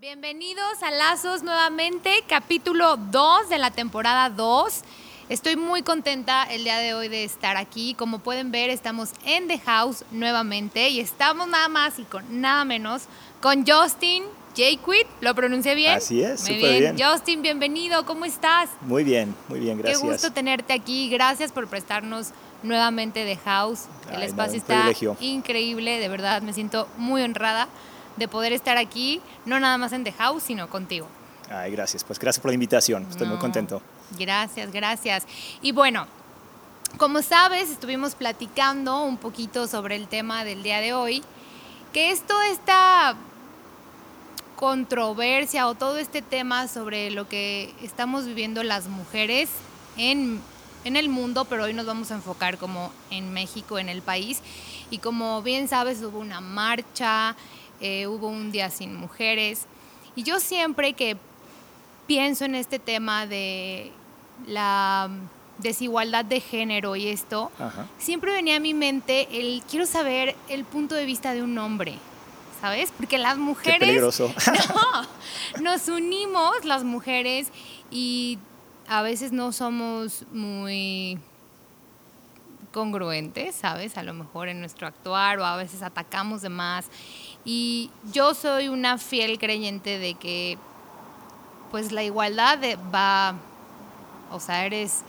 Bienvenidos a Lazos nuevamente, capítulo 2 de la temporada 2. Estoy muy contenta el día de hoy de estar aquí. Como pueden ver, estamos en The House nuevamente y estamos nada más y con nada menos con Justin Jaquit. ¿Lo pronuncié bien? Así es, Muy súper bien. Justin, bienvenido. ¿Cómo estás? Muy bien, muy bien, gracias. Qué gusto tenerte aquí. Gracias por prestarnos nuevamente The House. El Ay, espacio está privilegio. increíble, de verdad. Me siento muy honrada de poder estar aquí, no nada más en The House, sino contigo. Ay, gracias. Pues gracias por la invitación. Estoy muy No, contento. Gracias, gracias. Y bueno, como sabes, estuvimos platicando un poquito sobre el tema del día de hoy, que es toda esta controversia o todo este tema sobre lo que estamos viviendo las mujeres en, en el mundo, pero hoy nos vamos a enfocar como en México, en el país. Y como bien sabes, hubo una marcha, eh, hubo un día sin mujeres. Y yo siempre que pienso en este tema de la desigualdad de género y esto, Ajá. siempre venía a mi mente el quiero saber el punto de vista de un hombre, ¿sabes? Porque las Qué mujeres peligroso. no, nos unimos las mujeres y a veces no somos muy congruentes, ¿sabes? A lo mejor en nuestro actuar o a veces atacamos de más. Y yo soy una fiel creyente de que pues la igualdad va, o sea, eres,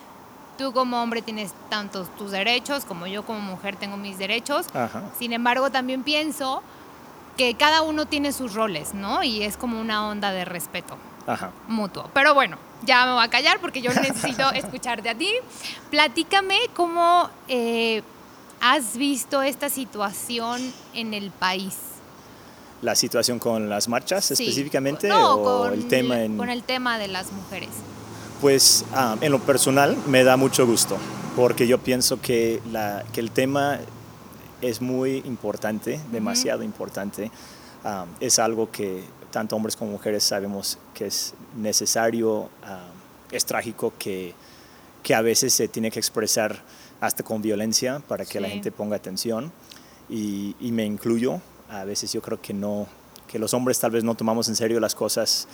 tú como hombre tienes tantos tus derechos como yo como mujer tengo mis derechos. Ajá. Sin embargo, también pienso que cada uno tiene sus roles, ¿no? Y es como una onda de respeto Ajá. mutuo. Pero bueno, ya me voy a callar porque yo necesito escucharte a ti. Platícame cómo eh, has visto esta situación en el país. La situación con las marchas Sí. específicamente No, o con el tema en con el tema de las mujeres. Pues ah, en lo personal me da mucho gusto porque yo pienso que, la, que el tema es muy importante, demasiado importante. Ah, es algo que tanto hombres como mujeres sabemos que es necesario, ah, es trágico que, que a veces se tiene que expresar hasta con violencia para que la gente ponga atención y, y me incluyo. A veces yo creo que no, que los hombres tal vez no tomamos en serio las cosas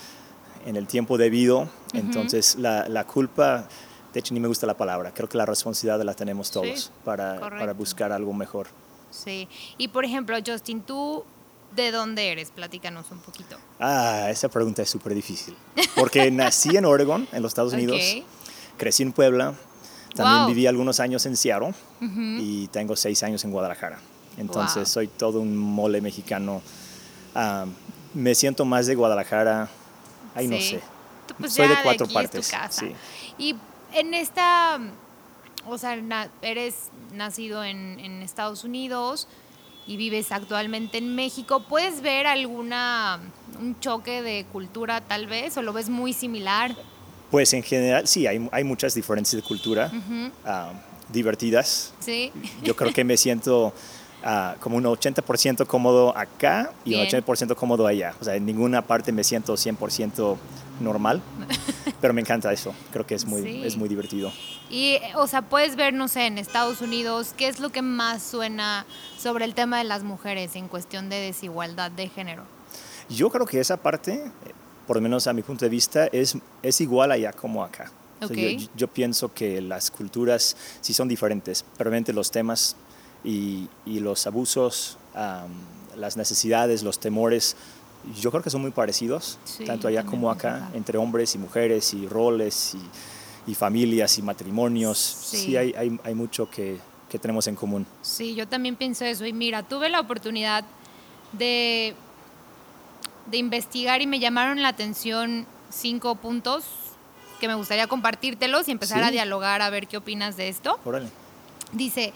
en el tiempo debido. Entonces la, la culpa, de hecho ni me gusta la palabra, creo que la responsabilidad la tenemos todos Sí, para, para buscar algo mejor. Sí. Y por ejemplo, Justin, ¿tú de dónde eres? Platícanos un poquito. Ah, esa pregunta es súper difícil. Porque nací en Oregon, en los Estados Unidos, crecí en Puebla, también Wow. viví algunos años en Seattle y tengo seis años en Guadalajara. Entonces Wow. soy todo un mole mexicano. Ah, me siento más de Guadalajara, ay no sé. Pues, Soy de cuatro partes. Sí. Y en esta, o sea, eres nacido en, en Estados Unidos y vives actualmente en México. ¿Puedes ver alguna, un choque de cultura tal vez o lo ves muy similar? Pues en general sí, hay, hay muchas diferencias de cultura Ujú. ah, divertidas. Sí. Yo creo que me siento ah, como un 80% cómodo acá y Bien. un 80% cómodo allá. O sea, en ninguna parte me siento 100% normal, pero me encanta eso. Creo que es muy, Sí. es muy divertido. Y, o sea, puedes ver, no sé, en Estados Unidos, ¿qué es lo que más suena sobre el tema de las mujeres en cuestión de desigualdad de género? Yo creo que esa parte, por lo menos a mi punto de vista, es, es igual allá como acá. O sea, yo, yo pienso que las culturas sí son diferentes, pero realmente los temas y, y los abusos, am, las necesidades, los temores, yo creo que son muy parecidos, Sí, tanto allá como acá, entre hombres y mujeres y roles y, y familias y matrimonios. Sí. Sí, hay, hay, hay mucho que, que tenemos en común. Sí, yo también pienso eso. Y mira, tuve la oportunidad de, de investigar y me llamaron la atención cinco puntos que me gustaría compartírtelos y empezar Sí. a dialogar a ver qué opinas de esto. Órale. Dice,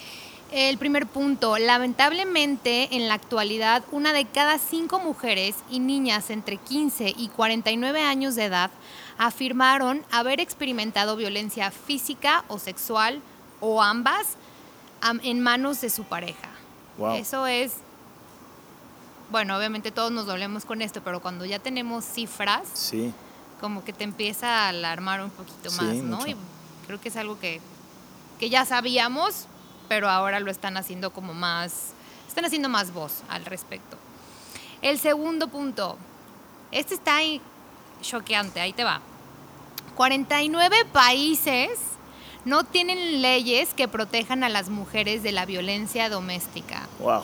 el primer punto, lamentablemente en la actualidad una de cada cinco mujeres y niñas entre 15 y 49 años de edad afirmaron haber experimentado violencia física o sexual o ambas am- en manos de su pareja. Wow. Eso es, bueno, obviamente todos nos dolemos con esto, pero cuando ya tenemos cifras, Sí. como que te empieza a alarmar un poquito Sí, más, ¿no? mucho. Y creo que es algo que, que ya sabíamos, pero ahora lo están haciendo como más, están haciendo más voz al respecto. El segundo punto, Este está ahí choqueante, ahí te va. 49 países no tienen leyes que protejan a las mujeres de la violencia doméstica. Wow.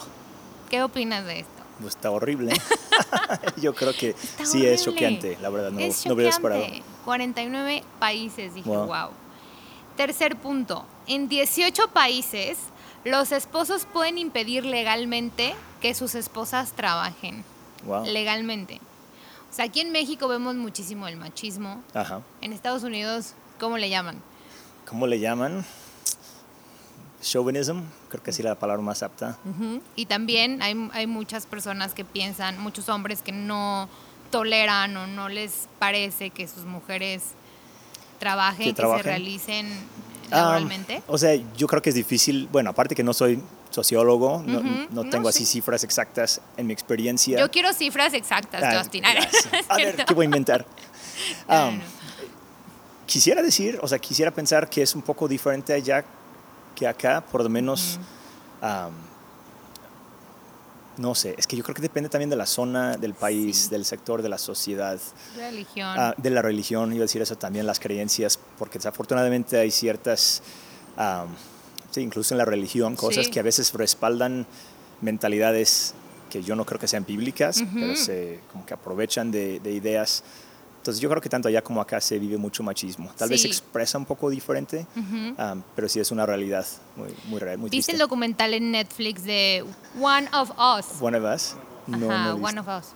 ¿Qué opinas de esto? Pues está horrible. Yo creo que sí es choqueante, la verdad, no, no hubiera esperado. 49 países, dije, wow. Tercer punto, en 18 países los esposos pueden impedir legalmente que sus esposas trabajen. Wow. Legalmente. O sea, aquí en México vemos muchísimo el machismo. Ajá. En Estados Unidos, ¿cómo le llaman? ¿Cómo le llaman? Chauvinism, creo que sí la palabra más apta. Y también hay, hay muchas personas que piensan, muchos hombres que no toleran o no les parece que sus mujeres trabajen, que, se realicen ah, laboralmente. o sea, yo creo que es difícil, bueno, aparte que no soy sociólogo, no, no, tengo así cifras exactas en mi experiencia. Yo quiero cifras exactas, ah, Justin. A ver, ¿qué voy a inventar? quisiera decir, o sea, quisiera pensar que es un poco diferente allá que acá, por lo menos, no sé, es que yo creo que depende también de la zona, del país, del sector, de la sociedad. Religión. Ah, de la religión, iba a decir eso también, las creencias, porque desafortunadamente hay ciertas, sí, incluso en la religión, cosas que a veces respaldan mentalidades que yo no creo que sean bíblicas, pero se como que aprovechan de, de ideas entonces yo creo que tanto allá como acá se vive mucho machismo. Tal vez se expresa un poco diferente, pero sí es una realidad muy, muy real, muy ¿Viste el documental en Netflix de One of Us? One of Us. No, Ajá, One of Us.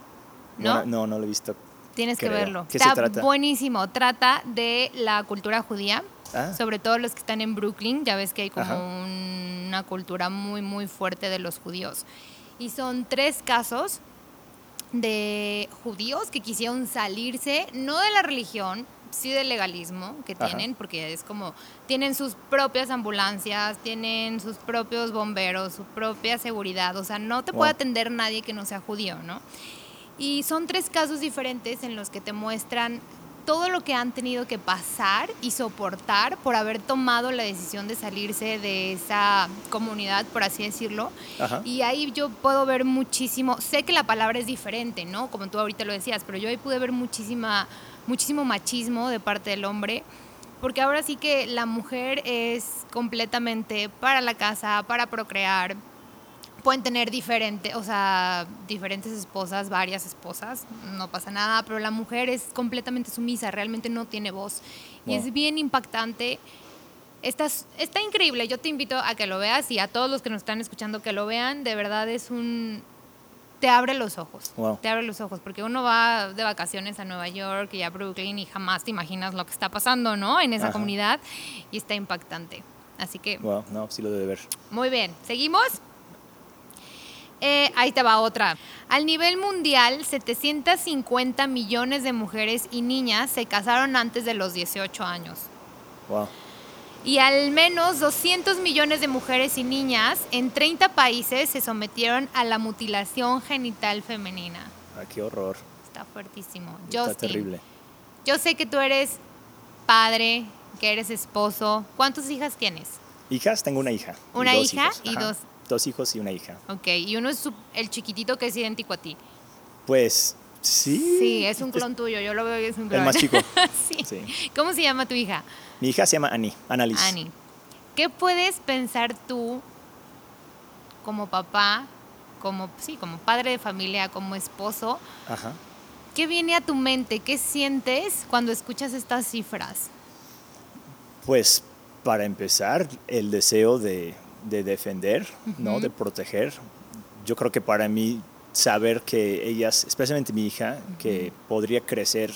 ¿No? no, no lo he visto. Tienes que verlo. Está buenísimo. Trata de la cultura judía, ah. sobre todo los que están en Brooklyn. Ya ves que hay como una cultura muy, muy fuerte de los judíos. Y son tres casos de judíos que quisieron salirse, no de la religión, sí del legalismo que tienen, porque es como, tienen sus propias ambulancias, tienen sus propios bomberos, su propia seguridad, o sea, no te puede atender nadie que no sea judío, ¿no? Y son tres casos diferentes en los que te muestran todo lo que han tenido que pasar y soportar por haber tomado la decisión de salirse de esa comunidad, por así decirlo. Y ahí yo puedo ver muchísimo, sé que la palabra es diferente, ¿no? Como tú ahorita lo decías, pero yo ahí pude ver muchísima, muchísimo machismo de parte del hombre. Porque ahora sí que la mujer es completamente para la casa, para procrear, pueden tener diferentes, o sea, diferentes esposas, varias esposas, no pasa nada, pero la mujer es completamente sumisa, realmente no tiene voz. Y es bien impactante. Está, está increíble, yo te invito a que lo veas y a todos los que nos están escuchando que lo vean, de verdad es un... Te abre los ojos, te abre los ojos, porque uno va de vacaciones a Nueva York y a Brooklyn y jamás te imaginas lo que está pasando, ¿no? En esa comunidad y está impactante. Así que... Wow, no, sí lo debe ver. Muy bien, ¿seguimos? Eh, ahí te va otra. Al nivel mundial, 750 millones de mujeres y niñas se casaron antes de los 18 años. Wow. Y al menos 200 millones de mujeres y niñas en 30 países se sometieron a la mutilación genital femenina. Ah, qué horror. Está fuertísimo. Está terrible. Yo sé que tú eres padre, que eres esposo. ¿Cuántas hijas tienes? Hijas, tengo una hija. Una hija y dos dos hijos y una hija. Ok, y uno es el chiquitito que es idéntico a ti. Pues sí. Sí, es un clon tuyo, yo lo veo y es un clon. El más chico. sí. ¿Cómo se llama tu hija? Mi hija se llama Annie, Annalise. Annie. ¿Qué puedes pensar tú como papá, como, sí, como padre de familia, como esposo? Ajá. ¿Qué viene a tu mente? ¿Qué sientes cuando escuchas estas cifras? Pues para empezar, el deseo de, de defender, ¿no? De proteger. Yo creo que para mí saber que ellas, especialmente mi hija, que podría crecer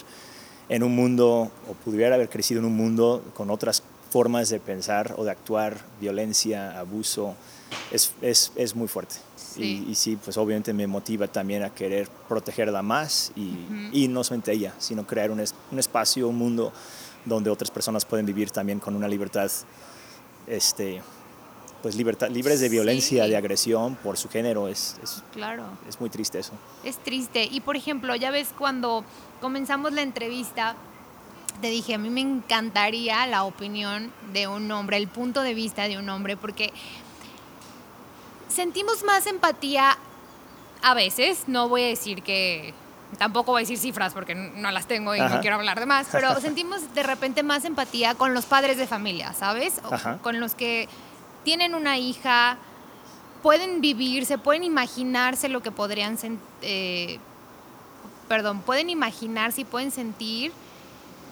en un mundo o pudiera haber crecido en un mundo con otras formas de pensar o de actuar, violencia, abuso, es, es, es muy fuerte. Y, sí, pues obviamente me motiva también a querer protegerla más y, y no solamente ella, sino crear un, un, espacio, un mundo donde otras personas pueden vivir también con una libertad este, pues libertad, libres de violencia, de agresión por su género. Es, es, claro. es muy triste eso. Es triste. Y por ejemplo, ya ves cuando comenzamos la entrevista, te dije, a mí me encantaría la opinión de un hombre, el punto de vista de un hombre, porque sentimos más empatía a veces, no voy a decir que tampoco voy a decir cifras porque no las tengo y no quiero hablar de más, pero sentimos de repente más empatía con los padres de familia, ¿sabes? con los que tienen una hija, pueden vivir, se pueden imaginarse lo que podrían eh, perdón, pueden imaginarse y pueden sentir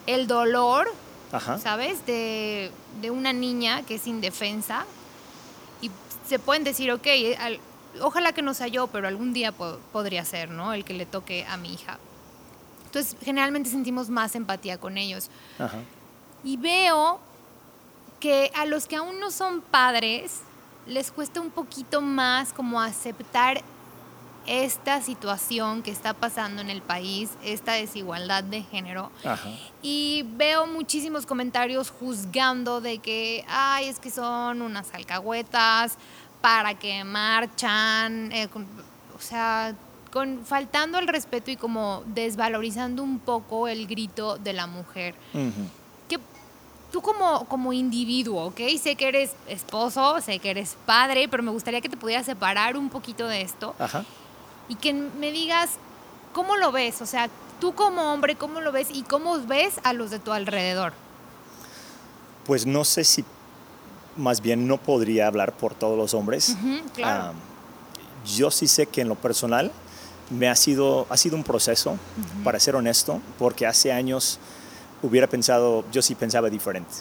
el dolor, ¿sabes? De, de, una niña que es indefensa y se pueden decir, ok, ojalá que no sea yo, pero algún día podría ser, ¿no? El que le toque a mi hija. Entonces, generalmente sentimos más empatía con ellos. Y veo que a los que aún no son padres, les cuesta un poquito más como aceptar esta situación que está pasando en el país, esta desigualdad de género. Y veo muchísimos comentarios juzgando de que, ay, es que son unas alcahuetas, para que marchan, eh, o sea, con, faltando el respeto y como desvalorizando un poco el grito de la mujer. Tú como, como individuo, ¿ok? Sé que eres esposo, sé que eres padre, pero me gustaría que te pudieras separar un poquito de esto y que me digas cómo lo ves, o sea, tú como hombre, cómo lo ves y cómo ves a los de tu alrededor. Pues no sé si más bien no podría hablar por todos los hombres. yo sí sé que en lo personal me ha sido, ha sido un proceso, para ser honesto, porque hace años hubiera pensado, yo sí pensaba diferente.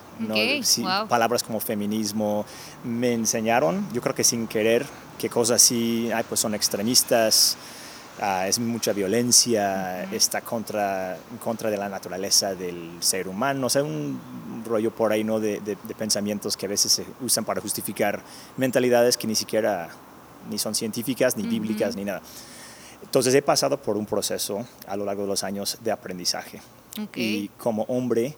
Palabras como feminismo me enseñaron, yo creo que sin querer, que cosas así ay, pues son extremistas, Ah, es mucha violencia, está contra, en contra de la naturaleza del ser humano, o sea, un rollo por ahí ¿no? de, pensamientos que a veces se usan para justificar mentalidades que ni siquiera ni son científicas, ni bíblicas, ni nada. Entonces he pasado por un proceso a lo largo de los años de aprendizaje. Y como hombre,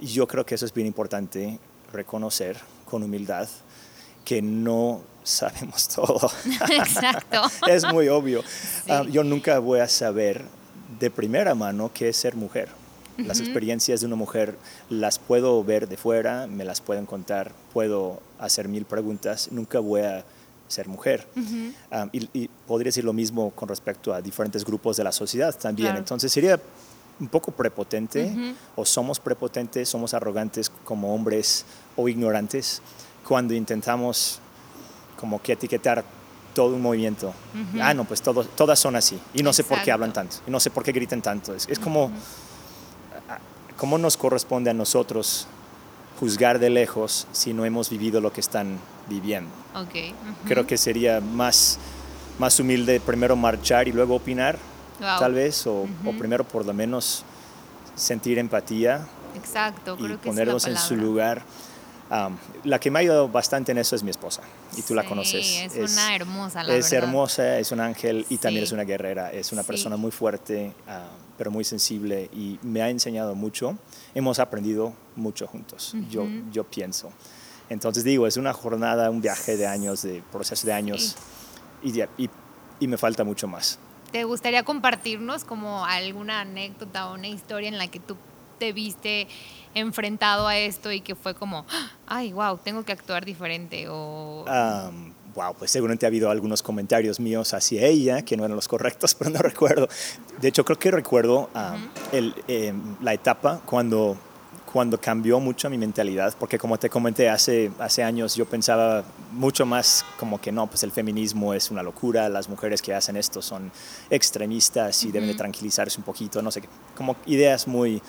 yo creo que eso es bien importante, reconocer con humildad que no sabemos todo. Exacto. es muy obvio. Ah, yo nunca voy a saber de primera mano qué es ser mujer. Las experiencias de una mujer las puedo ver de fuera, me las pueden contar, puedo hacer mil preguntas, nunca voy a ser mujer. Ah, y, podría decir lo mismo con respecto a diferentes grupos de la sociedad también. Entonces sería un poco prepotente, o somos prepotentes, somos arrogantes como hombres o ignorantes cuando intentamos como que etiquetar todo un movimiento. Ah, no, pues todo, todas son así. Y no sé por qué hablan tanto. Y no sé por qué gritan tanto. Es, es como, ¿cómo nos corresponde a nosotros juzgar de lejos si no hemos vivido lo que están viviendo? Okay. Creo que sería más, más humilde primero marchar y luego opinar, tal vez, o, o, primero por lo menos sentir empatía. Exacto, y ponernos en su lugar la que me ha ayudado bastante en eso es mi esposa, y tú la conoces. Es, una hermosa, la Es hermosa, es un ángel y también es una guerrera, es una persona muy fuerte, ah, pero muy sensible y me ha enseñado mucho. Hemos aprendido mucho juntos, yo, yo pienso. Entonces digo, es una jornada, un viaje de años, de proceso de años y, y, y me falta mucho más. ¿Te gustaría compartirnos como alguna anécdota o una historia en la que tú te viste enfrentado a esto y que fue como, ay, wow, tengo que actuar diferente? O... wow, pues seguramente ha habido algunos comentarios míos hacia ella que no eran los correctos, pero no recuerdo. De hecho, creo que recuerdo el, em, la etapa cuando cuando cambió mucho mi mentalidad, porque como te comenté, hace, hace años yo pensaba mucho más como que no, pues el feminismo es una locura, las mujeres que hacen esto son extremistas y deben de tranquilizarse un poquito, no sé, como ideas muy,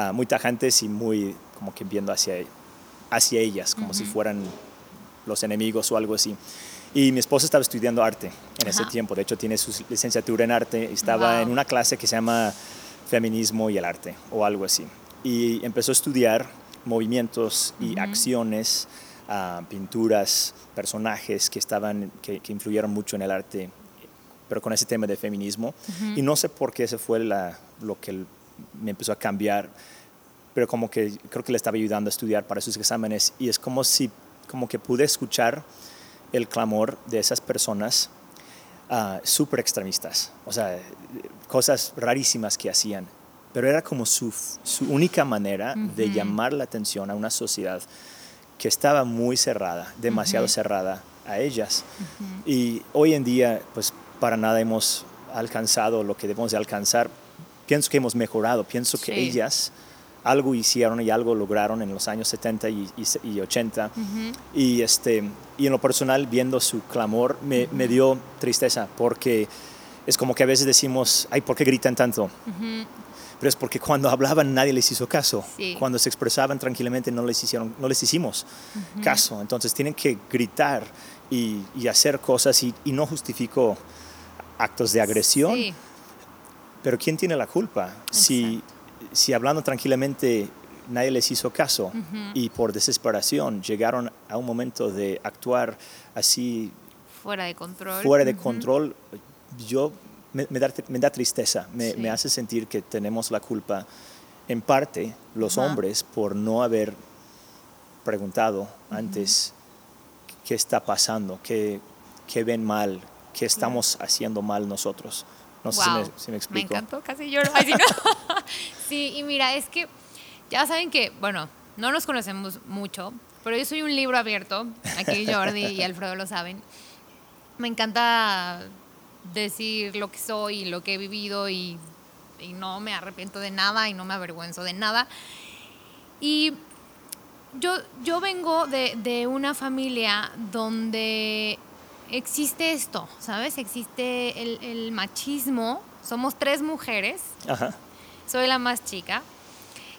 Ah, muy tajantes y muy como que viendo hacia, hacia ellas, como si fueran los enemigos o algo así. Y mi esposa estaba estudiando arte en ese tiempo, de hecho tiene su licenciatura en arte, estaba en una clase que se llama Feminismo y el Arte o algo así. Y empezó a estudiar movimientos y acciones, uh, pinturas, personajes que, estaban, que, que, influyeron mucho en el arte, pero con ese tema de feminismo. Y no sé por qué ese fue la, lo que me empezó a cambiar, pero como que creo que le estaba ayudando a estudiar para sus exámenes. Y es como si, como que pude escuchar el clamor de esas personas uh, súper extremistas, o sea, cosas rarísimas que hacían, pero era como su, su única manera de llamar la atención a una sociedad que estaba muy cerrada, demasiado cerrada a ellas. Y hoy en día, pues para nada hemos alcanzado lo que debemos de alcanzar, pienso que hemos mejorado, pienso que ellas algo hicieron y algo lograron en los años 70 y, y- y 80. y, este, y en lo personal, viendo su clamor, me, me dio tristeza porque es como que a veces decimos, ay, ¿por qué gritan tanto? Pero es porque cuando hablaban nadie les hizo caso. Sí. Cuando se expresaban tranquilamente no les, hicieron, no les hicimos caso. Entonces tienen que gritar y, y hacer cosas y, y no justifico actos de agresión. Sí. Pero ¿quién tiene la culpa? Si, si hablando tranquilamente nadie les hizo caso y por desesperación llegaron a un momento de actuar así Fuera de control. fuera de Ujú. control, yo me, me da, me da tristeza, me, Sí. me hace sentir que tenemos la culpa en parte los hombres por no haber preguntado antes qué está pasando, qué, qué ven mal, qué estamos haciendo mal nosotros. No sé si Wow, me, si me explico. encantó, casi lloro. Ay, sí, no. Sí, y mira, es que ya saben que, bueno, no nos conocemos mucho, pero yo soy un libro abierto. Aquí Jordi y Alfredo lo saben. Me encanta decir lo que soy y lo que he vivido y, y no me arrepiento de nada y no me avergüenzo de nada. Y yo, yo vengo de, de una familia donde existe esto, ¿sabes? Existe el, el machismo. Somos tres mujeres, Ajá, soy la más chica.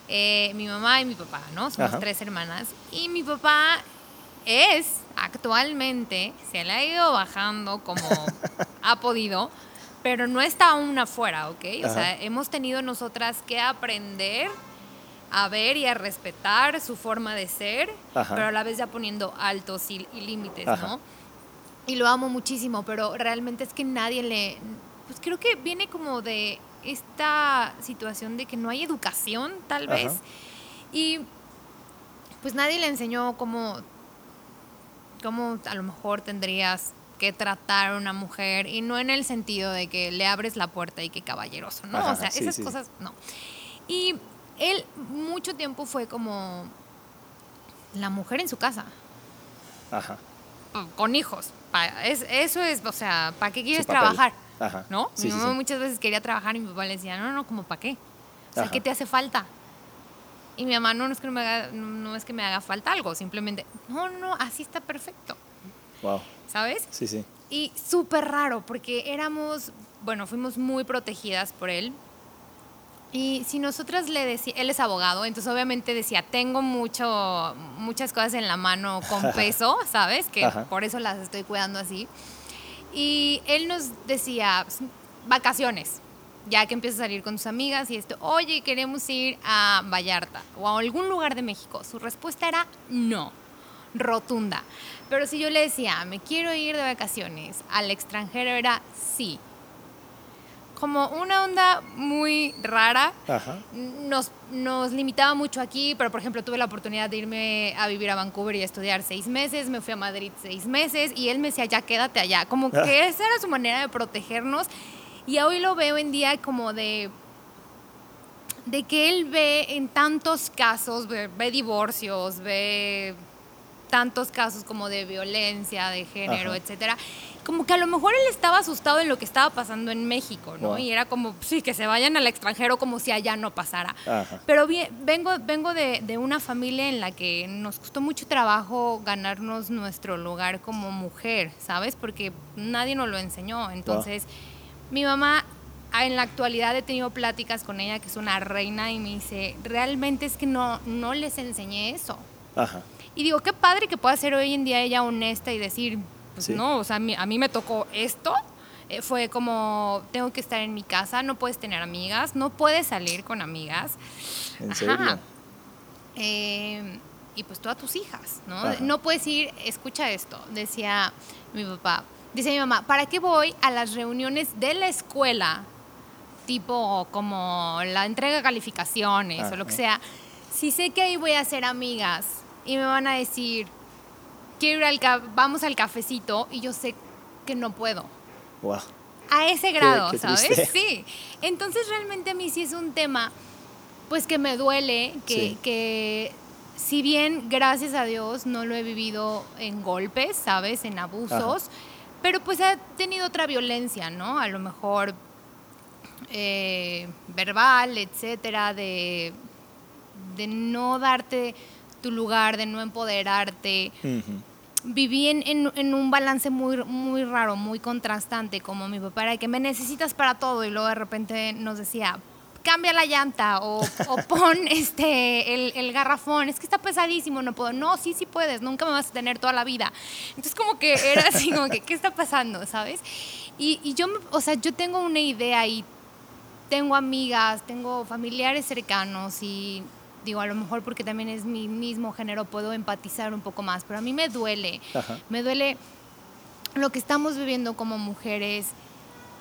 eh, mi mamá y mi papá, ¿no? Somos Ajá. tres hermanas. Y mi papá es actualmente, se le ha ido bajando como ha podido, pero no está aún afuera, ¿ok? O sea, hemos tenido nosotras que aprender a ver y a respetar su forma de ser, Ajá. pero a la vez ya poniendo altos y, y límites, Ajá. ¿no? Y lo amo muchísimo, pero realmente es que nadie le... Pues creo que viene como de esta situación de que no hay educación, tal vez. Y pues nadie le enseñó cómo, cómo a lo mejor tendrías que tratar a una mujer y no en el sentido de que le abres la puerta y que caballeroso, ¿no? Ajá, o sea, sí, esas sí. cosas no. Y él mucho tiempo fue como la mujer en su casa ajá. con hijos. Es, eso es, o sea, ¿para qué quieres trabajar? Ajá. ¿No? Sí, mi mamá muchas veces quería trabajar y mi papá le decía, no, no, como para qué. O sea, Ajá. ¿qué te hace falta? Y mi mamá, no, no es que no me haga, no, no es que me haga falta algo, simplemente, no, no, así está perfecto, Wow. ¿sabes? Sí, sí. Y súper raro, porque éramos, bueno, fuimos muy protegidas por él. Y si nosotras le decíamos, él es abogado, entonces obviamente decía, tengo mucho, muchas cosas en la mano con peso, ¿sabes? Que Ajá. por eso las estoy cuidando así. Y él nos decía, "S- vacaciones, ya que empiezas a salir con tus amigas y esto, oye, queremos ir a Vallarta o a algún lugar de México. Su respuesta era no, rotunda. Pero si yo le decía, me quiero ir de vacaciones al extranjero, era sí. Como una onda muy rara, Ajá. nos, nos limitaba mucho aquí, pero por ejemplo tuve la oportunidad de irme a vivir a Vancouver y a estudiar seis meses, me fui a Madrid seis meses y él me decía, ya quédate allá, como Ah. que esa era su manera de protegernos y hoy lo veo en día como de de que él ve en tantos casos, ve, ve divorcios, ve tantos casos como de violencia de género, Ajá. etcétera, como que a lo mejor él estaba asustado en lo que estaba pasando en México, ¿no? Wow. Y era como, sí, que se vayan al extranjero como si allá no pasara. Ajá. Pero bien, vengo, vengo de, de una familia en la que nos costó mucho trabajo ganarnos nuestro lugar como mujer, ¿sabes? Porque nadie nos lo enseñó. Entonces, mi mamá, ah, en la actualidad he tenido pláticas con ella, que es una reina, y me dice, realmente es que no, no les enseñé eso. Ajá. Y digo, qué padre que pueda ser hoy en día ella honesta y decir, pues Sí. no, o sea, a mí, a mí me tocó esto. Eh, fue como, tengo que estar en mi casa, no puedes tener amigas, no puedes salir con amigas. ¿En Ajá. serio? Eh, y pues todas tus hijas, ¿no? Ajá. No puedes ir, escucha esto, decía mi papá, dice mi mamá, ¿para qué voy a las reuniones de la escuela? Tipo como la entrega de calificaciones o lo que sea. Si sé que ahí voy a hacer amigas y me van a decir, quiero ir al vamos al cafecito y yo sé que no puedo. Wow. A ese grado, qué ¿sabes? Sí. Entonces realmente a mí sí es un tema, pues que me duele, que, Sí. que si bien, gracias a Dios, no lo he vivido en golpes, ¿sabes? En abusos, pero pues ha tenido otra violencia, ¿no? A lo mejor eh, verbal, etcétera, de, de no darte tu lugar, de no empoderarte. Viví en, en, un balance muy, muy raro, muy contrastante, como mi papá era que me necesitas para todo y luego de repente nos decía, cambia la llanta o, o pon este, el, el, garrafón, es que está pesadísimo, no puedo. No, sí, sí puedes, nunca me vas a tener toda la vida. Entonces como que era así, como que, ¿qué está pasando? ¿Sabes? Y, y yo, o sea, yo tengo una idea y tengo amigas, tengo familiares cercanos y digo, a lo mejor porque también es mi mismo género, puedo empatizar un poco más, pero a mí me duele, me duele lo que estamos viviendo como mujeres.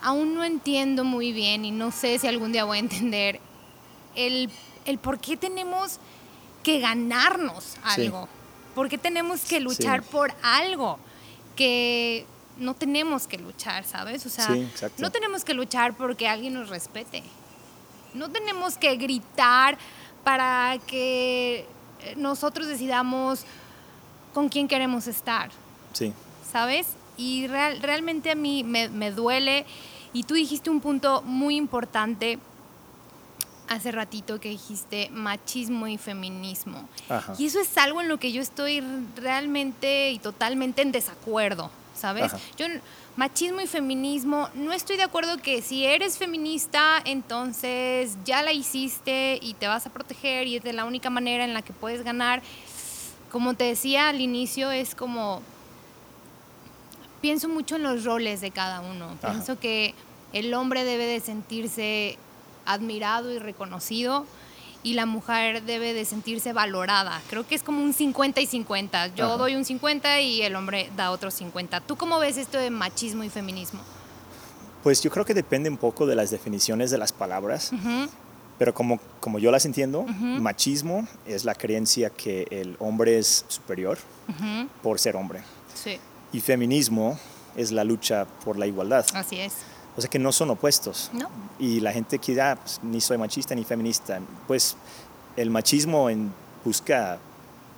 Aún no entiendo muy bien y no sé si algún día voy a entender el, el por qué tenemos que ganarnos algo, por qué tenemos que luchar por algo que no tenemos que luchar, ¿sabes? O sea, no tenemos que luchar porque alguien nos respete. No tenemos que gritar para que nosotros decidamos con quién queremos estar. Sí. ¿Sabes? Y realmente a mí me, me, duele. Y tú dijiste un punto muy importante hace ratito que dijiste machismo y feminismo. Y eso es algo en lo que yo estoy realmente y totalmente en desacuerdo. ¿sabes? Yo, machismo y feminismo, no estoy de acuerdo que si eres feminista, entonces ya la hiciste y te vas a proteger y es de la única manera en la que puedes ganar. Como te decía al inicio, es como, pienso mucho en los roles de cada uno. Pienso que el hombre debe de sentirse admirado y reconocido y la mujer debe de sentirse valorada. Creo que es como un 50 y 50. Yo doy un 50 y el hombre da otro 50. ¿Tú cómo ves esto de machismo y feminismo? Pues yo creo que depende un poco de las definiciones de las palabras. Pero como, como yo las entiendo, machismo es la creencia que el hombre es superior por ser hombre. Sí. Y feminismo es la lucha por la igualdad. Así es. O sea que no son opuestos. No. Y la gente que ah, pues, ni soy machista ni feminista. Pues el machismo en, busca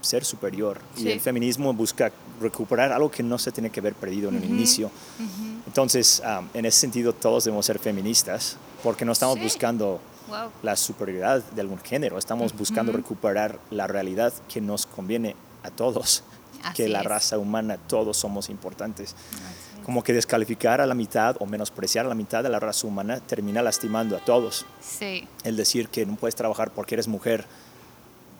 ser superior y el feminismo busca recuperar algo que no se tiene que haber perdido en el inicio. Entonces, en ese sentido, todos debemos ser feministas porque no estamos buscando la superioridad de algún género, estamos buscando recuperar la realidad que nos conviene a todos, que la raza humana, todos somos importantes como que descalificar a la mitad o menospreciar a la mitad de la raza humana termina lastimando a todos. Sí. El decir que no puedes trabajar porque eres mujer.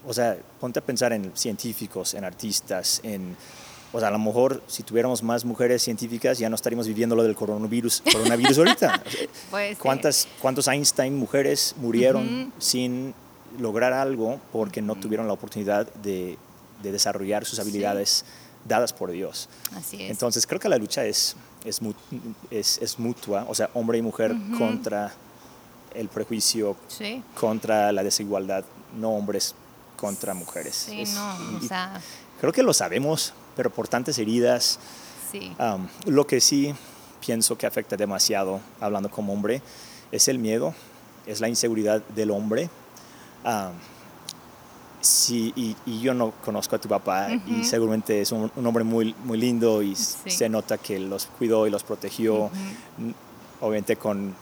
O sea, ponte a pensar en científicos, en artistas, en... O sea, a lo mejor si tuviéramos más mujeres científicas ya no estaríamos viviendo lo del coronavirus, coronavirus ahorita. ¿Cuántas, ¿Cuántos Einstein mujeres murieron sin lograr algo porque no tuvieron la oportunidad de, de desarrollar sus habilidades? dadas por Dios. Así es. Entonces creo que la lucha es, es, es, mutua, o sea, hombre y mujer contra el prejuicio, contra la desigualdad, no hombres contra mujeres. Sí, no, o sea... Creo que lo sabemos, pero por tantas heridas, sí. lo que sí pienso que afecta demasiado, hablando como hombre, es el miedo, es la inseguridad del hombre. Sí, y, yo no conozco a tu papá y seguramente es un, hombre muy, muy lindo y se nota que los cuidó y los protegió, obviamente con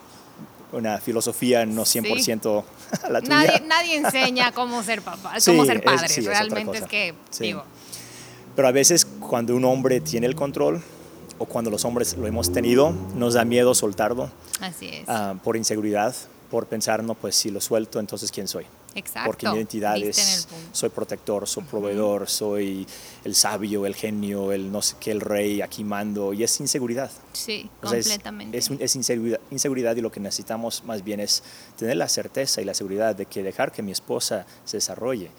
una filosofía no 100% la tuya. Nadie, nadie, enseña cómo ser papá, cómo ser padre, realmente es, que, digo. Pero a veces cuando un hombre tiene el control o cuando los hombres lo hemos tenido, nos da miedo soltarlo. Así es. Ah, por inseguridad, por pensar, no, pues si lo suelto, entonces ¿quién soy? Exacto. Porque mi identidad es, soy protector, soy proveedor, soy el sabio, el genio, el no sé qué, el rey, aquí mando, y es inseguridad. Sí, completamente. Es, es, inseguridad, inseguridad, y lo que necesitamos más bien es tener la certeza y la seguridad de que dejar que mi esposa se desarrolle,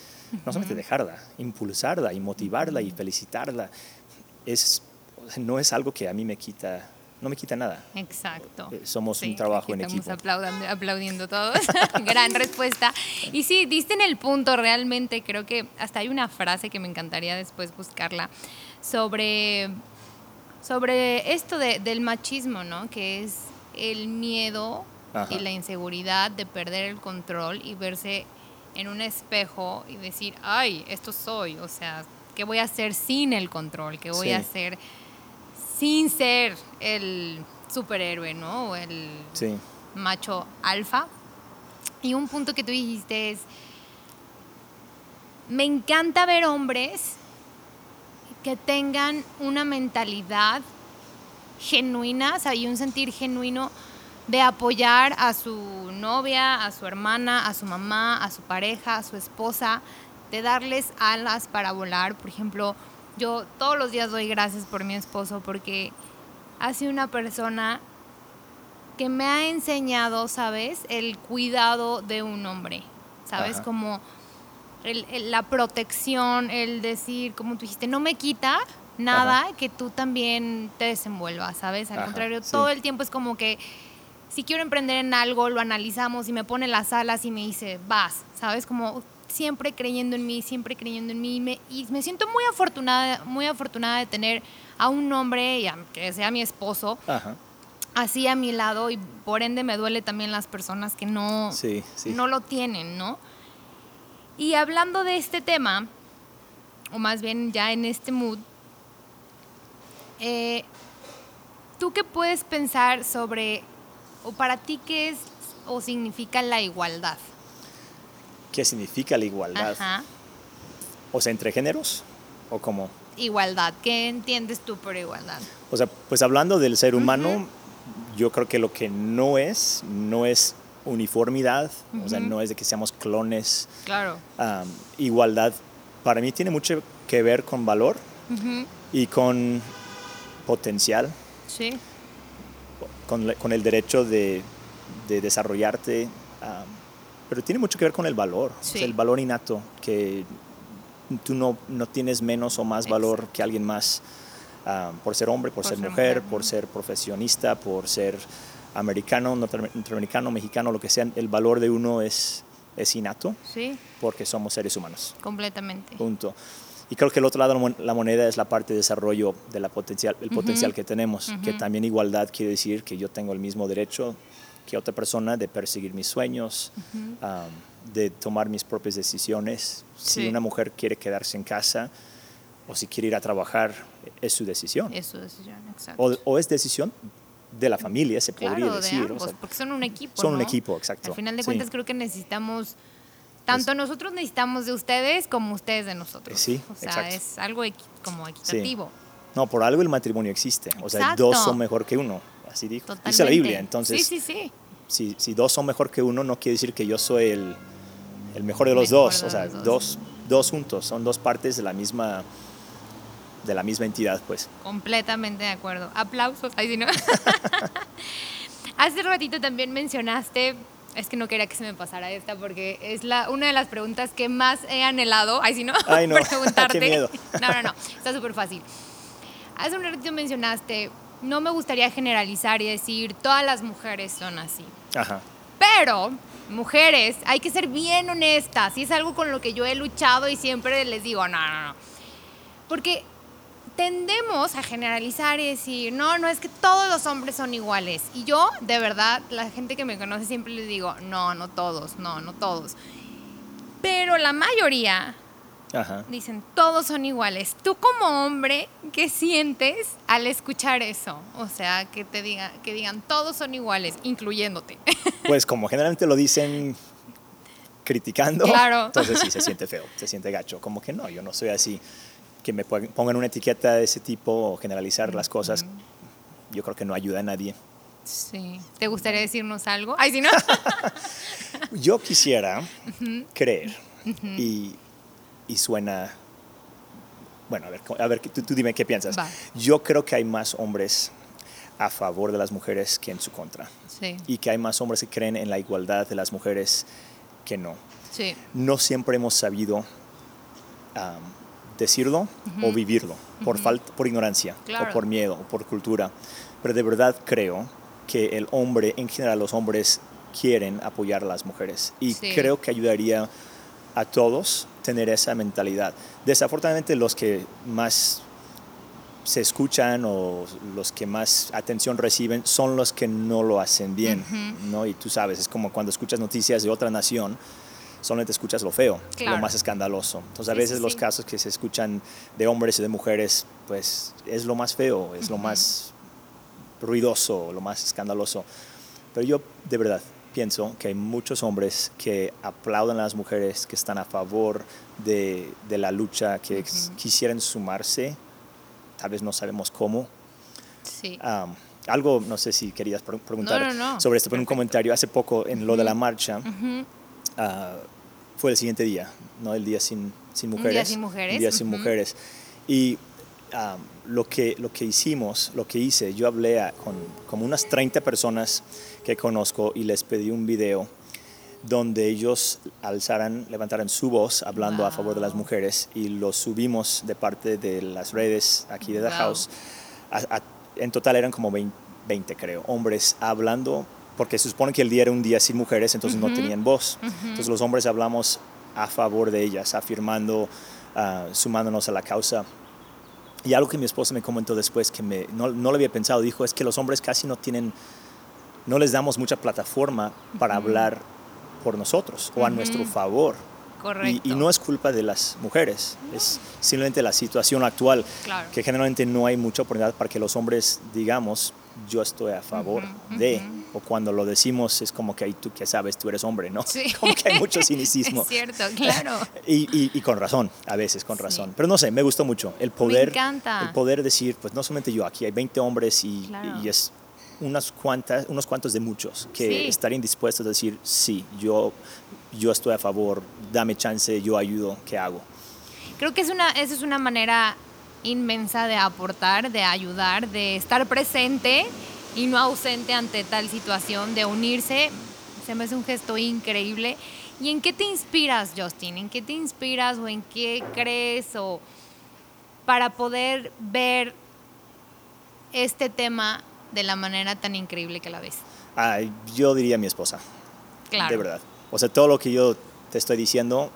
no solamente dejarla, impulsarla y motivarla y felicitarla, es, no es algo que a mí me quita no me quita nada. Exacto. Eh, somos un trabajo en equipo. Estamos aplaudiendo todos. Gran respuesta. Y sí, diste en el punto realmente. Creo que hasta hay una frase que me encantaría después buscarla sobre, sobre esto del machismo, ¿no? Que es el miedo y la inseguridad de perder el control y verse en un espejo y decir, ay, esto soy. O sea, ¿qué voy a hacer sin el control? ¿Qué voy a hacer? Sin ser el superhéroe, ¿no? O el Sí. macho alfa. Y un punto que tú dijiste es, me encanta ver hombres que tengan una mentalidad genuina, o sea, y un sentir genuino de apoyar a su novia, a su hermana, a su mamá, a su pareja, a su esposa, de darles alas para volar. Por ejemplo, yo todos los días doy gracias por mi esposo porque ha sido una persona que me ha enseñado, ¿sabes? El cuidado de un hombre, ¿sabes? Ajá. Como el- el- la protección, el decir, como tú dijiste, no me quita nada que tú también te desenvuelvas, ¿sabes? Al Ajá, contrario, sí. todo el tiempo es como que si quiero emprender en algo, lo analizamos y me pone las alas y me dice, vas, ¿sabes? Como siempre creyendo en mí, siempre creyendo en mí. Y me, y me siento muy afortunada, muy afortunada de tener a un hombre, y a- que sea mi esposo, Ajá. así a mi lado y por ende me duele también las personas que no, Sí, sí. no lo tienen, ¿no? Y hablando de este tema, o más bien ya en este mood, eh, ¿tú qué puedes pensar sobre, o para ti qué es o significa la igualdad? ¿Qué significa la igualdad? Ajá. O sea, entre géneros o cómo? Igualdad, ¿qué entiendes tú por igualdad? O sea, pues hablando del ser humano, yo creo que lo que no es, no es uniformidad, o sea, no es de que seamos clones. Claro. Igualdad, para mí tiene mucho que ver con valor y con potencial, Sí. con, con el derecho de, de desarrollarte, pero tiene mucho que ver con el valor, o sea, Sí. el valor innato, que tú no, no tienes menos o más valor Exacto. que alguien más am, por ser hombre, por, Por ser, ser mujer, mujer, por ser profesionista, por ser americano, norte- norteamericano, mexicano, lo que sea, el valor de uno es, es innato Sí, porque somos seres humanos. completamente. Punto. Y creo que el otro lado de la mon- la moneda es la parte de desarrollo de la potencial, el Ujú. potencial que tenemos, que Ujú. también igualdad quiere decir que yo tengo el mismo derecho que otra persona de perseguir mis sueños, am, de tomar mis propias decisiones. Si Sí. una mujer quiere quedarse en casa o si quiere ir a trabajar, es su decisión. Es su decisión, exacto. O, o es decisión de la familia, se podría claro, decir. de o ambos, sea, porque son un equipo. son un ¿no? equipo, exacto. Al final de Sí. cuentas creo que necesitamos, tanto nosotros necesitamos de ustedes como ustedes de nosotros. Sí, O sea, exacto. es algo equi- como equitativo. No, por algo el matrimonio existe. O sea, Exacto. dos son mejor que uno. Así dijo. Totalmente. Dice la Biblia. Entonces, Sí, sí, sí. si, si dos son mejor que uno, no quiere decir que yo soy el, el mejor de los Mejor dos. de O sea, dos. dos. dos juntos, son dos partes de la misma de la misma entidad, pues. Completamente de acuerdo. Aplausos. Ahí sí, ¿no? Hace ratito también mencionaste, es que no quería que se me pasara esta porque es la, una de las preguntas que más he anhelado. Ay, sí, ¿no? Ay, no. Preguntarte. Qué miedo. No, no, no. Está súper fácil. Hace un ratito mencionaste, no me gustaría generalizar y decir, todas las mujeres son así. Ajá. Pero, mujeres, hay que ser bien honestas. Y es algo con lo que yo he luchado y siempre les digo, no, no, no. Porque tendemos a generalizar y decir, no, no, es que todos los hombres son iguales. Y yo, de verdad, la gente que me conoce siempre les digo, no, no todos, no, no todos. Pero la mayoría Ajá. dicen, todos son iguales. Tú como hombre, ¿qué sientes al escuchar eso? O sea, que te diga, que digan, todos son iguales, incluyéndote. Pues como generalmente lo dicen criticando, Claro. entonces sí se siente feo, se siente gacho. Como que no, yo no soy así. Que me pon- pongan una etiqueta de ese tipo o generalizar las cosas, yo creo que no ayuda a nadie. Sí. ¿Te gustaría decirnos algo? Ay, si no. Yo quisiera creer y, y suena... Bueno, a ver, a ver tú, tú dime qué piensas. Va. Yo creo que hay más hombres a favor de las mujeres que en su contra. Sí, Y que hay más hombres que creen en la igualdad de las mujeres que no. sí. No siempre hemos sabido decirlo o vivirlo por, falta, por ignorancia Claro. o por miedo o por cultura. Pero de verdad creo que el hombre, en general los hombres, quieren apoyar a las mujeres. Y Sí. creo que ayudaría a todos tener esa mentalidad. Desafortunadamente los que más se escuchan o los que más atención reciben son los que no lo hacen bien, ¿no? Y tú sabes, es como cuando escuchas noticias de otra nación solamente escuchas lo feo, Claro. lo más escandaloso. Entonces a veces sí, los casos que se escuchan de hombres y de mujeres, pues es lo más feo, es lo más ruidoso, lo más escandaloso. Pero yo de verdad pienso que hay muchos hombres que aplauden a las mujeres, que están a favor de, de la lucha, que quisieran sumarse, tal vez no sabemos cómo. Sí. Algo, no sé si querías pre- preguntar No, no, no. sobre esto, pero un comentario hace poco en lo de la marcha, ah, fue el siguiente día, ¿no? El día sin, sin Un día mujeres. sin mujeres, Un día sin mujeres. Y ah, lo, que, lo que hicimos, lo que hice, yo hablé a- con como unas 30 personas que conozco y les pedí un video donde ellos alzaran, levantaran su voz hablando a favor de las Wow. mujeres y lo subimos de parte de las redes aquí de The Wow. House. A- a- en total eran como 20, 20, creo, hombres hablando, porque se supone que el día era un día sin mujeres, entonces no Ujú. tenían voz. Ujú. Entonces los hombres hablamos a favor de ellas, afirmando, ah, sumándonos a la causa. Y algo que mi esposa me comentó después, que me, no, no lo había pensado, dijo, es que los hombres casi no tienen, no les damos mucha plataforma para hablar por nosotros o a nuestro favor. Correcto. Y, y no es culpa de las mujeres, es simplemente la situación actual, Claro. que generalmente no hay mucha oportunidad para que los hombres digamos, yo estoy a favor Ujú, de, ujú. o cuando lo decimos es como que "Ay, tú qué sabes, tú eres hombre, ¿no? Sí. Como que hay mucho cinicismo. Es cierto, claro. Y, y- y con razón, a veces con Sí. razón. Pero no sé, me gustó mucho el poder, encanta. el poder decir, pues no solamente yo, aquí hay 20 hombres y, Claro. y es unas cuantas, unos cuantos de muchos que Sí. estarían dispuestos a decir, sí, yo, yo estoy a favor, dame chance, yo ayudo, ¿qué hago? Creo que es una, esa es una manera inmensa de aportar, de ayudar, de estar presente y no ausente ante tal situación, de unirse. Se me hace un gesto increíble. ¿Y en qué te inspiras, Justin? ¿En qué te inspiras o en qué crees o para poder ver este tema de la manera tan increíble que la ves? Ay, yo diría mi esposa, Claro. de verdad. O sea, todo lo que yo te estoy diciendo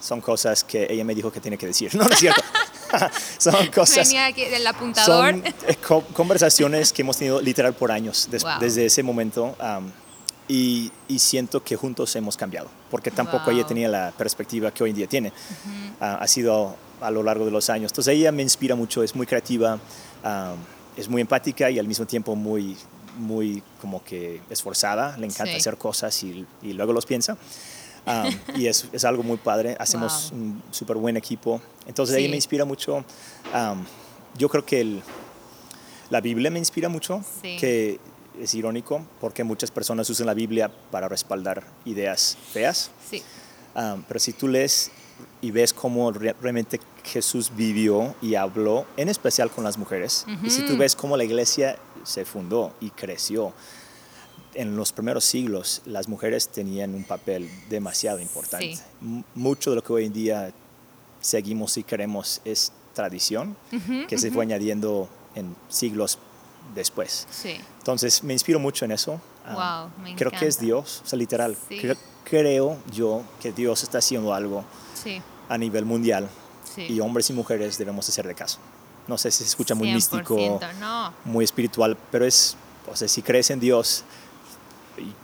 son cosas que ella me dijo que tiene que decir. No, no es cierto. son cosas... Venía aquí del apuntador. Son eh, co- conversaciones que hemos tenido literal por años des- Wow. desde ese momento am, y, y siento que juntos hemos cambiado porque tampoco Wow. ella tenía la perspectiva que hoy en día tiene. Ah, ha sido a lo largo de los años. Entonces ella me inspira mucho, es muy creativa, am, es muy empática y al mismo tiempo muy, muy como que esforzada, le encanta Sí. hacer cosas y, y luego los piensa. Am, y es, es algo muy padre, hacemos Wow. un súper buen equipo. Entonces Sí. ella me inspira mucho. Am, yo creo que el, la Biblia me inspira mucho, Sí. que es irónico porque muchas personas usan la Biblia para respaldar ideas feas. Sí. Um, pero si tú lees y ves cómo re- realmente Jesús vivió y habló, en especial con las mujeres, y si tú ves cómo la iglesia se fundó y creció, en los primeros siglos las mujeres tenían un papel demasiado importante. Sí. Mucho de lo que hoy en día seguimos y queremos es tradición Ujú, que se ujú. fue añadiendo en siglos después. Sí. Entonces me inspiro mucho en eso. Ah, Wow, me creo que es encanta. Dios, o sea, literal. Sí. Cre- creo yo que Dios está haciendo algo Sí. a nivel mundial Sí. y hombres y mujeres debemos hacer de caso. No sé si se escucha muy místico, 100%, no. muy espiritual, pero es, o sea, si crees en Dios,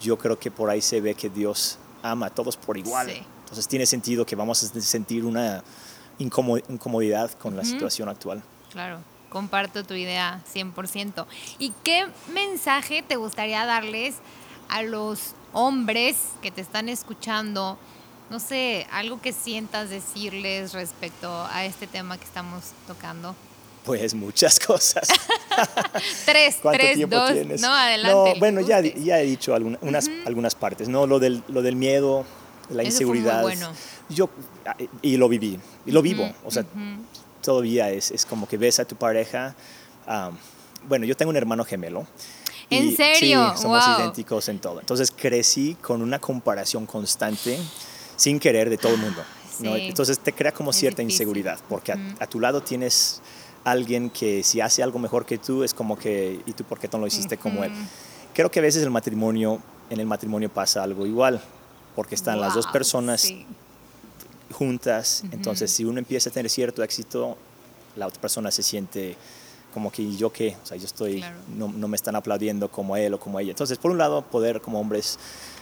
yo creo que por ahí se ve que Dios ama a todos por igual. Sí. Entonces tiene sentido que vamos a sentir una incomo- incomodidad con la situación actual. Claro, comparto tu idea 100%. ¿Y qué mensaje te gustaría darles a los hombres que te están escuchando? No sé, algo que sientas decirles respecto a este tema que estamos tocando. Pues muchas cosas. Tres, ¿Cuánto tres, tiempo dos. tienes? No, adelante. No, bueno, ya, ya he dicho alguna- unas, algunas partes, ¿no? Lo del, lo del miedo, la Eso fue muy inseguridad. bueno. Yo, y lo viví, y lo vivo. Ujú, O sea, ujú. todavía es, es como que ves a tu pareja. am, bueno, yo tengo un hermano gemelo. ¿En y- serio? Sí, somos Wow. idénticos en todo. Entonces crecí con una comparación constante, sin querer, de todo el mundo. ¿no? Sí. Entonces te crea como Es cierta difícil. inseguridad, porque a- a, tu lado tienes alguien que si hace algo mejor que tú, es como que, ¿y tú por qué no lo hiciste como él? Creo que a veces el matrimonio, en el matrimonio pasa algo igual, porque están las dos Wow, personas sí. juntas, Ujú. entonces si uno empieza a tener cierto éxito, la otra persona se siente como que ¿y yo qué, o sea, yo estoy, Claro. no, no me están aplaudiendo como él o como ella. Entonces, por un lado, poder como hombres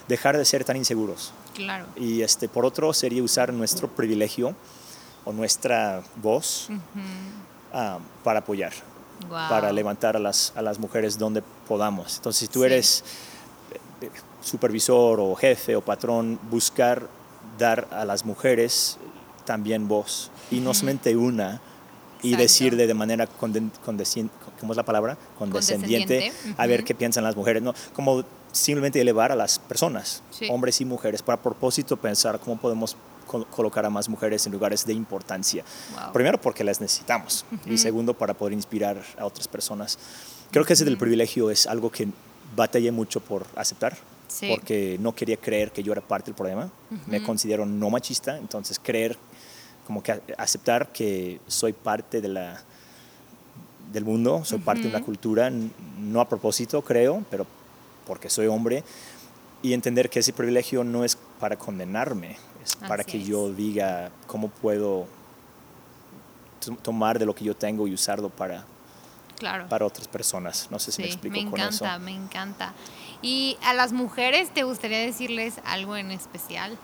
dejar de ser tan inseguros. Claro. Y este, por otro sería usar nuestro privilegio o nuestra voz ah, para apoyar, Wow. para levantar a las, a las mujeres donde podamos. Entonces, si tú Sí. eres eh, supervisor o jefe o patrón, buscar dar a las mujeres también voz y no solamente una y Exacto. decirle de manera condescien- ¿cómo es la palabra? Condescendiente, Condescendiente, a ver ujú. qué piensan las mujeres, no, como simplemente elevar a las personas, Sí. hombres y mujeres, para propósito pensar cómo podemos colocar a más mujeres en lugares de importancia. Wow. Primero porque las necesitamos y segundo para poder inspirar a otras personas. Creo que ese del privilegio es algo que batallé mucho por aceptar Sí. porque no quería creer que yo era parte del problema. Me considero no machista, entonces creer, como que aceptar que soy parte de la, del mundo, soy parte de una cultura, no a propósito creo, pero porque soy hombre, y entender que ese privilegio no es para condenarme, para que es. yo diga cómo puedo to- tomar de lo que yo tengo y usarlo para, Claro. para otras personas. No sé si me explico me con eso. encanta, me encanta. ¿Y a las mujeres te gustaría decirles algo en especial?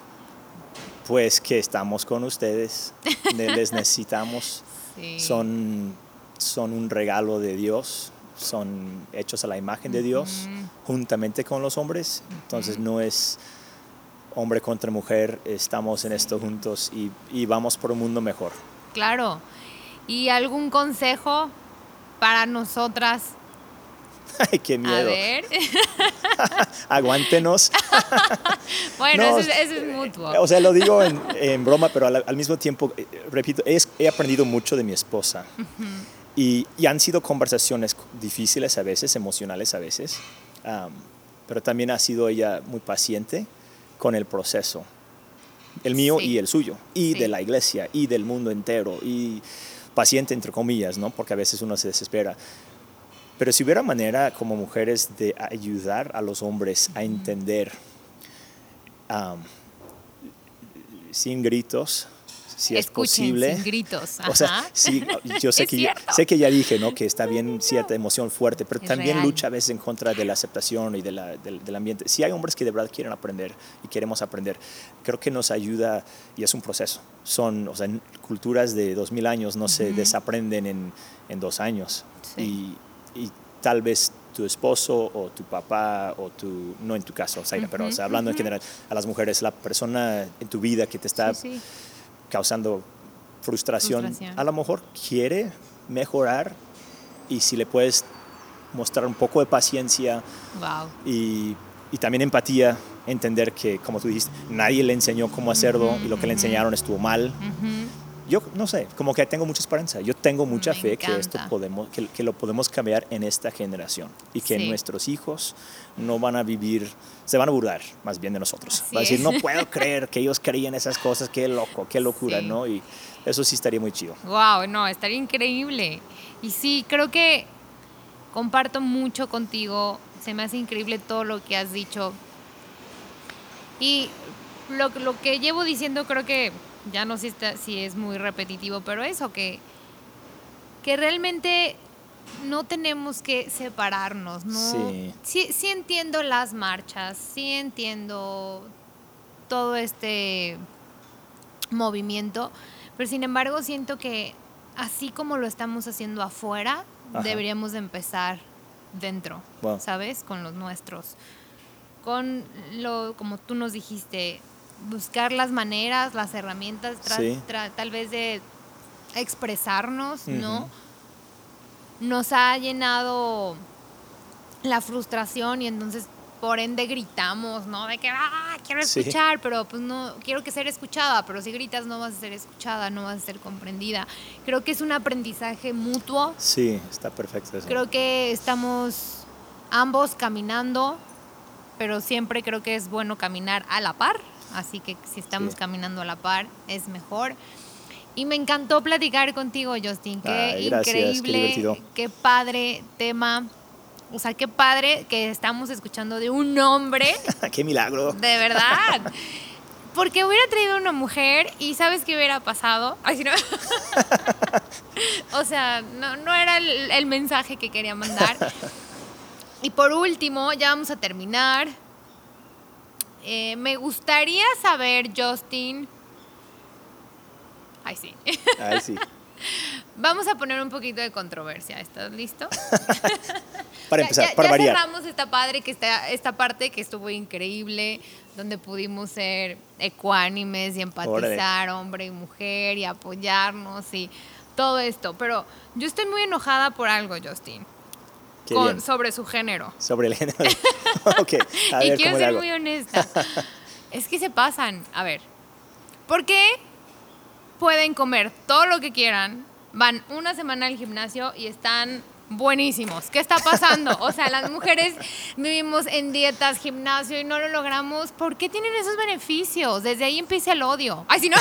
Pues que estamos con ustedes, les necesitamos, Sí. son, son un regalo de Dios, son hechos a la imagen de Dios, juntamente con los hombres, entonces no es hombre contra mujer, estamos en esto juntos y, y vamos por un mundo mejor. Claro. ¿Y algún consejo para nosotras? Ay, qué A miedo. ver. Aguántenos. bueno, No, eso, es, eso es mutuo. O sea, lo digo en, en broma, pero al, al mismo tiempo, eh, repito, es- he aprendido mucho de mi esposa. y, y han sido conversaciones difíciles a veces, emocionales a veces, pero también ha sido ella muy paciente con el proceso. El mío Sí. y el suyo, y Sí. de la iglesia, y del mundo entero, y paciente entre comillas, ¿no? Porque a veces uno se desespera. Pero si hubiera manera como mujeres de ayudar a los hombres a entender sin gritos, si es posible. sin gritos. O sea, sí, yo sé que, ya, cierto. sé que ya dije, ¿no? Que está bien cierta emoción fuerte, pero Es también real. lucha a veces en contra de la aceptación y de la- del, del ambiente. Si hay hombres que de verdad quieren aprender y queremos aprender, creo que nos ayuda y es un proceso. Son, o sea, culturas de dos mil años no se desaprenden en, en dos años. Sí. Y, y tal vez tu esposo o tu papá o tu, no en tu caso, Zaira, pero o sea, hablando en general, a las mujeres, la persona en tu vida que te está Sí, sí. Causando frustración, Frustración. a lo mejor quiere mejorar y si le puedes mostrar un poco de paciencia Wow. y, y también empatía, entender que, como tú dijiste, nadie le enseñó cómo hacerlo y lo que le enseñaron estuvo mal. Yo no sé, como que tengo mucha esperanza. Yo tengo mucha Me fe que esto encanta. podemos, que, que lo podemos cambiar en esta generación y que Sí. nuestros hijos no van a vivir, se van a burlar más bien de nosotros. Así Va a decir, es. no puedo creer que ellos creían esas cosas, qué loco, qué locura, Sí. ¿no? Y eso sí estaría muy chido. Wow, no, estaría increíble. Y sí, creo que comparto mucho contigo. Se me hace increíble todo lo que has dicho. Y lo, lo que llevo diciendo creo que ya no sé si, es muy repetitivo, pero eso, que, que realmente no tenemos que separarnos, ¿no? Sí. sí, sí entiendo las marchas, sí entiendo todo este movimiento, pero sin embargo siento que así como lo estamos haciendo afuera, Ajá. deberíamos de empezar dentro, Wow. ¿sabes? Con los nuestros. Con lo, como tú nos dijiste, buscar las maneras, las herramientas, Sí. tal vez de expresarnos, ¿no? Ujú. Nos ha llenado la frustración y entonces por ende gritamos, ¿no? De que, ah, quiero Sí. escuchar, pero pues no, quiero que ser escuchada, pero si gritas no vas a ser escuchada, no vas a ser comprendida. Creo que es un aprendizaje mutuo. Sí, está perfecto eso. Creo que estamos ambos caminando, pero siempre creo que es bueno caminar a la par. Así que si estamos Sí. caminando a la par, es mejor. Y me encantó platicar contigo, Justin. Qué Ay, gracias, qué increíble, qué padre tema. O sea, qué padre que estamos escuchando de un hombre, ¡Qué milagro! de verdad. Porque hubiera traído una mujer y ¿sabes qué hubiera pasado? Ay, no. o sea, no, no era el, el mensaje que quería mandar. Y por último, ya vamos a terminar. Eh, me gustaría saber, Justin. Ay, sí. Ay, sí. Vamos a poner un poquito de controversia. ¿Estás listo? para empezar, ya, para ya variar. cerramos esta padre que está, esta parte que estuvo increíble, donde pudimos ser ecuánimes y empatizar, hombre y mujer, y apoyarnos y todo esto. Pero yo estoy muy enojada por algo, Justin, Qué con- bien. sobre su género. Sobre el género. ok, a y quiero ser muy honesta. es que se pasan. A ver, ¿por qué pueden comer todo lo que quieran? Van una semana al gimnasio y están buenísimos. ¿Qué está pasando? O sea, las mujeres vivimos en dietas, gimnasio y no lo logramos. ¿Por qué tienen esos beneficios? Desde ahí empieza el odio. Ay, si no.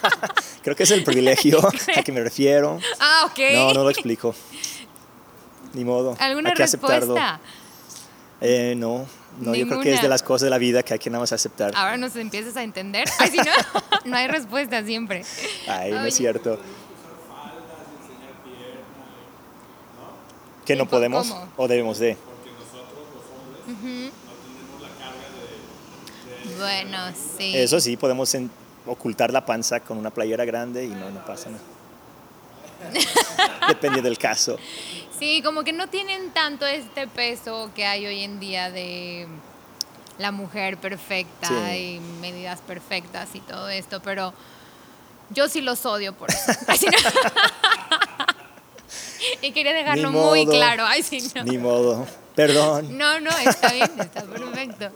Creo que es el privilegio a que me refiero. ah, ok. No, no lo explico. Ni modo. ¿Alguna hay que aceptarlo. respuesta? Eh, no, no, yo creo que es de las cosas de la vida que hay que nada más aceptar. Ahora nos empiezas a entender. Ay, si no, no hay respuesta siempre. Ay, no Oye. es cierto. ¿Que no ¿Y podemos cómo? o debemos de? Bueno, sí. Eso sí, podemos en- ocultar la panza con una playera grande y no, no pasa nada. Depende del caso. Sí, como que no tienen tanto este peso que hay hoy en día de la mujer perfecta Sí. y medidas perfectas y todo esto, pero yo sí los odio por eso. No. y quería dejarlo muy claro. Ay, sí, no. Ni modo. Perdón. No, no, está bien, está perfecto.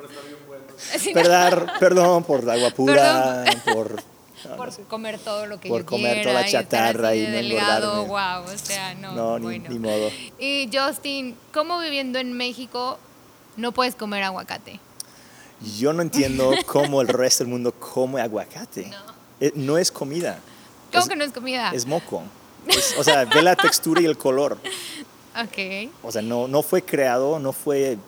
Así, no, Perdar, perdón por agua pura, por, no, por no sé. comer todo lo que Por yo comer quiera toda la y estar chatarra así y de no delgado, engordarme. wow, o sea, no, No, ni, bueno. ni modo. Y Justin, ¿cómo viviendo en México no puedes comer aguacate? Yo no entiendo cómo el resto del mundo come aguacate. No. Eh, no es comida. ¿Cómo es, que no es comida? es moco. Es- o sea, ve la textura y el color. ok, O sea, no, no fue creado, no fue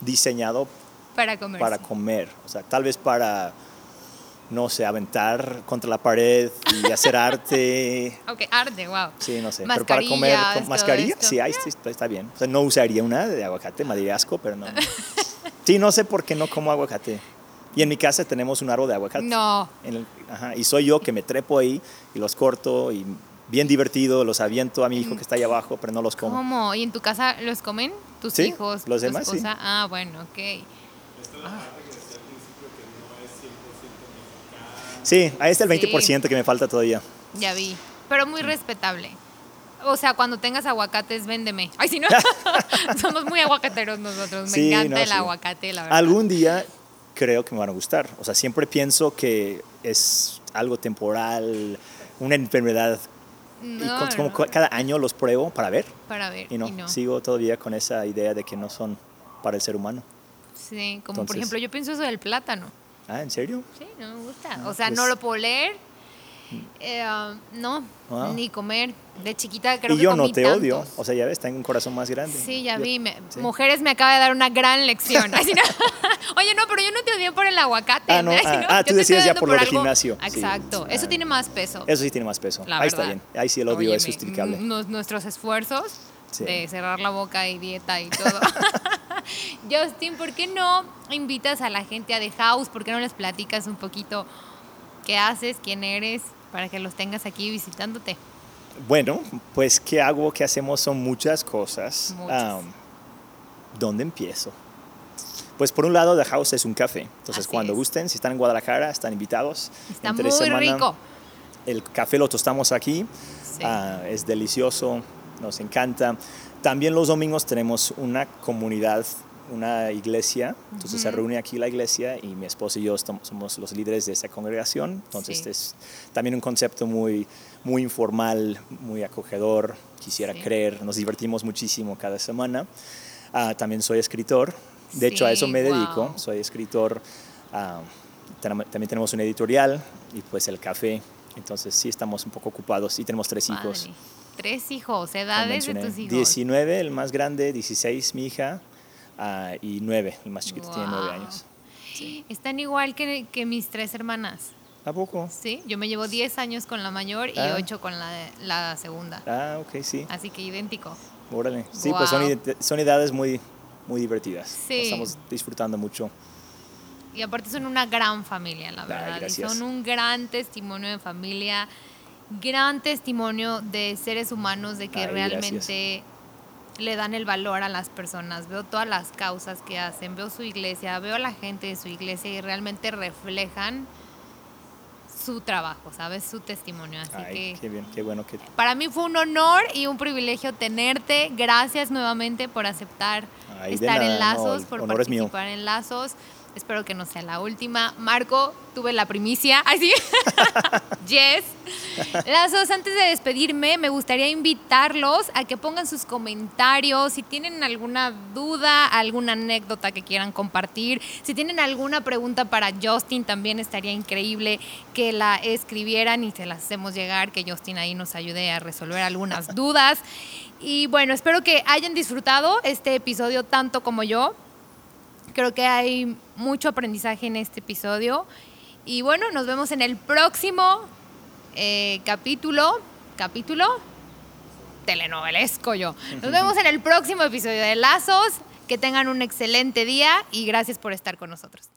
diseñado para comer. para comer. O sea, tal vez para, no sé, aventar contra la pared y hacer arte. Ok, arte, wow. Sí, no sé. Pero para comer con mascarilla, sí, ahí sí, está- está bien. O sea, no usaría una de aguacate, me daría asco, pero no. Sí, no sé por qué no como aguacate. Y en mi casa tenemos un árbol de aguacate. No, En el- ajá, y soy yo que me trepo ahí y los corto y bien divertido, los aviento a mi hijo que está ahí abajo, pero no los como. ¿cómo? ¿Y en tu casa los comen tus Sí, hijos? los tu demás sí. esposa? Ah, bueno, ok. Sí, ahí está el Sí. 20% que me falta todavía. Ya vi. Pero muy respetable. O sea, cuando tengas aguacates, véndeme. Ay, si no. Somos muy aguacateros nosotros. Me Sí, encanta no, el sí. aguacate, la verdad. Algún día creo que me van a gustar. O sea, siempre pienso que es algo temporal, una enfermedad. y No, con- como no, cu- cada año los pruebo para ver. Para ver. Y no, y no. sigo todavía con esa idea de que no son para el ser humano. Sí, como por ejemplo, yo pienso eso del plátano. Ah, ¿en serio? Sí, no me gusta. Ah, o sea, pues- no lo puedo leer. Eh, um, no, Ah. ni comer. De chiquita creo y que yo no comí te odio. tantos. O sea, ya ves, tengo un corazón más grande. Sí, ya Yo- vi. me- sí. Mujeres me acaba de dar una gran lección. Así no- Oye, no, pero yo no te odié por el aguacate. Ah, no, Así ah, no, ah, tú te decías ya por lo del gimnasio, sí. Exacto. Eso Ah. tiene más peso. Eso sí tiene más peso. La ahí está verdad. bien. Ahí sí el odio es justificable. nos- nuestros esfuerzos Sí. de cerrar la boca y dieta y todo. Justin, ¿por qué no invitas a la gente a The House? ¿Por qué no les platicas un poquito qué haces, quién eres, para que los tengas aquí visitándote? Bueno, pues ¿qué hago? ¿Qué hacemos? Son muchas cosas. Muchas. ¿Dónde empiezo? Pues por un lado, The House es un café. Entonces, Así cuando es. gusten, si están en Guadalajara, están invitados. Está Entre muy semana, rico. El café lo tostamos aquí. Sí. Ah, es delicioso, nos encanta. También los domingos tenemos una comunidad, una iglesia. Entonces se reúne aquí la iglesia y mi esposo y yo somos los líderes de esa congregación. Entonces Sí. es también un concepto muy, muy informal, muy acogedor, quisiera Sí. creer. Nos divertimos muchísimo cada semana. Ah, también soy escritor. De hecho, a eso me dedico. Soy escritor. ah, también tenemos un editorial y pues el café. Entonces sí estamos un poco ocupados y tenemos tres hijos. Padre. Tres hijos, edades de tus hijos. 19 el más grande, 16 mi hija ah, y 9 el más chiquito tiene 9 Wow. años. Están igual que, que mis tres hermanas. ¿A poco? Sí, yo me llevo 10 años con la mayor y Ah. 8 con la, la segunda. Ah, ok, sí. Así que idéntico. Órale. Sí, pues son, Wow. son edades muy, muy divertidas. Sí. Estamos disfrutando mucho. Y aparte son una gran familia, la Ay, verdad. y gracias. son un gran testimonio de familia, gran testimonio de seres humanos, de que Ay, realmente le dan el valor a las personas. Veo todas las causas que hacen, veo su iglesia, veo a la gente de su iglesia y realmente reflejan su trabajo, ¿sabes? Su testimonio. Así Ay, que qué bien, qué bueno que... para mí fue un honor y un privilegio tenerte. Gracias nuevamente por aceptar Ay, estar en nada, no, Lazos, el por participar en Lazos. Espero que no sea la última. Marco, tuve la primicia. ¿Ay, sí? yes. Lazos, antes de despedirme, me gustaría invitarlos a que pongan sus comentarios. Si tienen alguna duda, alguna anécdota que quieran compartir, si tienen alguna pregunta para Justin, también estaría increíble que la escribieran y se las hacemos llegar, que Justin ahí nos ayude a resolver algunas dudas. Y bueno, espero que hayan disfrutado este episodio tanto como yo. Creo que hay mucho aprendizaje en este episodio. Y bueno, nos vemos en el próximo eh, capítulo. Capítulo telenovelesco yo. Nos vemos en el próximo episodio de Lazos. Que tengan un excelente día y gracias por estar con nosotros.